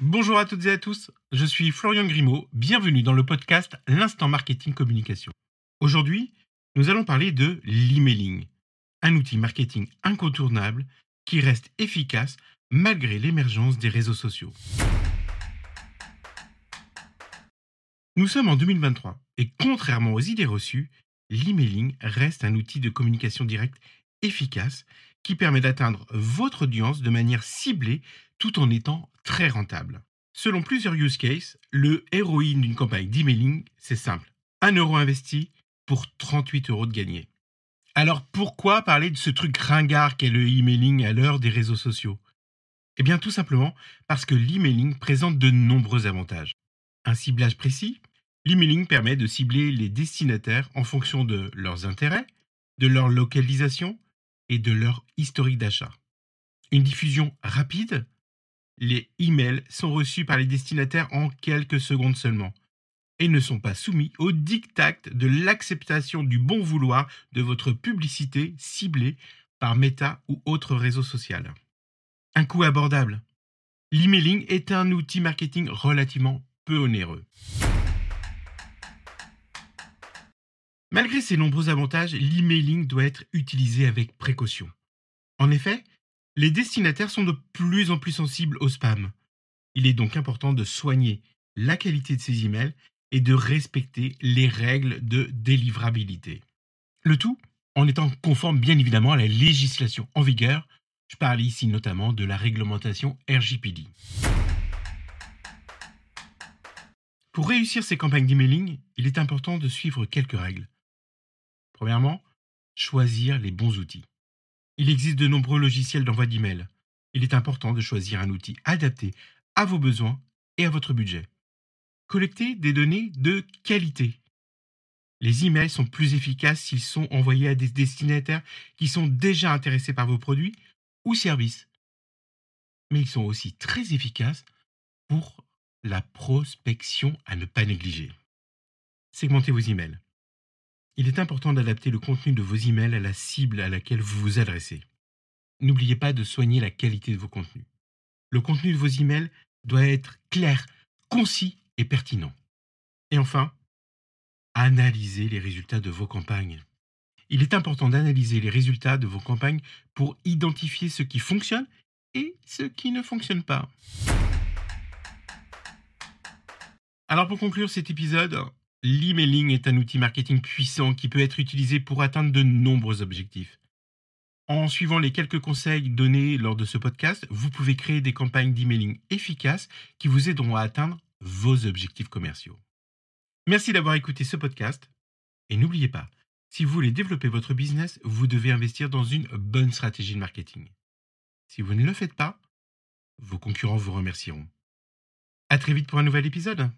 Bonjour à toutes et à tous, je suis Florian Grimaud, bienvenue dans le podcast L'instant marketing communication. Aujourd'hui, nous allons parler de l'emailing, un outil marketing incontournable qui reste efficace malgré l'émergence des réseaux sociaux. Nous sommes en 2023 et contrairement aux idées reçues, l'emailing reste un outil de communication directe efficace qui permet d'atteindre votre audience de manière ciblée tout en étant très rentable. Selon plusieurs use cases, le héroïne d'une campagne d'emailing, c'est simple. 1 euro investi pour 38 euros de gagné. Alors pourquoi parler de ce truc ringard qu'est le emailing à l'heure des réseaux sociaux? Eh bien tout simplement parce que l'emailing présente de nombreux avantages. Un ciblage précis, l'emailing permet de cibler les destinataires en fonction de leurs intérêts, de leur localisation et de leur historique d'achat. Une diffusion rapide, les emails sont reçus par les destinataires en quelques secondes seulement et ne sont pas soumis au diktat de l'acceptation du bon vouloir de votre publicité ciblée par Meta ou autre réseau social. Un coût abordable. L'emailing est un outil marketing relativement peu onéreux. Malgré ces nombreux avantages, l'emailing doit être utilisé avec précaution. En effet, les destinataires sont de plus en plus sensibles au spam. Il est donc important de soigner la qualité de ces emails et de respecter les règles de délivrabilité. Le tout en étant conforme bien évidemment à la législation en vigueur. Je parle ici notamment de la réglementation RGPD. Pour réussir ces campagnes d'emailing, il est important de suivre quelques règles. Premièrement, choisir les bons outils. Il existe de nombreux logiciels d'envoi d'email. Il est important de choisir un outil adapté à vos besoins et à votre budget. Collectez des données de qualité. Les emails sont plus efficaces s'ils sont envoyés à des destinataires qui sont déjà intéressés par vos produits ou services. Mais ils sont aussi très efficaces pour la prospection à ne pas négliger. Segmentez vos emails il est important d'adapter le contenu de vos emails à la cible à laquelle vous vous adressez. N'oubliez pas de soigner la qualité de vos contenus. Le contenu de vos emails doit être clair, concis et pertinent. Et enfin, analysez les résultats de vos campagnes. Il est important d'analyser les résultats de vos campagnes pour identifier ce qui fonctionne et ce qui ne fonctionne pas. Alors pour conclure cet épisode, L'emailing est un outil marketing puissant qui peut être utilisé pour atteindre de nombreux objectifs. En suivant les quelques conseils donnés lors de ce podcast, vous pouvez créer des campagnes d'emailing efficaces qui vous aideront à atteindre vos objectifs commerciaux. Merci d'avoir écouté ce podcast et n'oubliez pas, si vous voulez développer votre business, vous devez investir dans une bonne stratégie de marketing. Si vous ne le faites pas, vos concurrents vous remercieront. À très vite pour un nouvel épisode.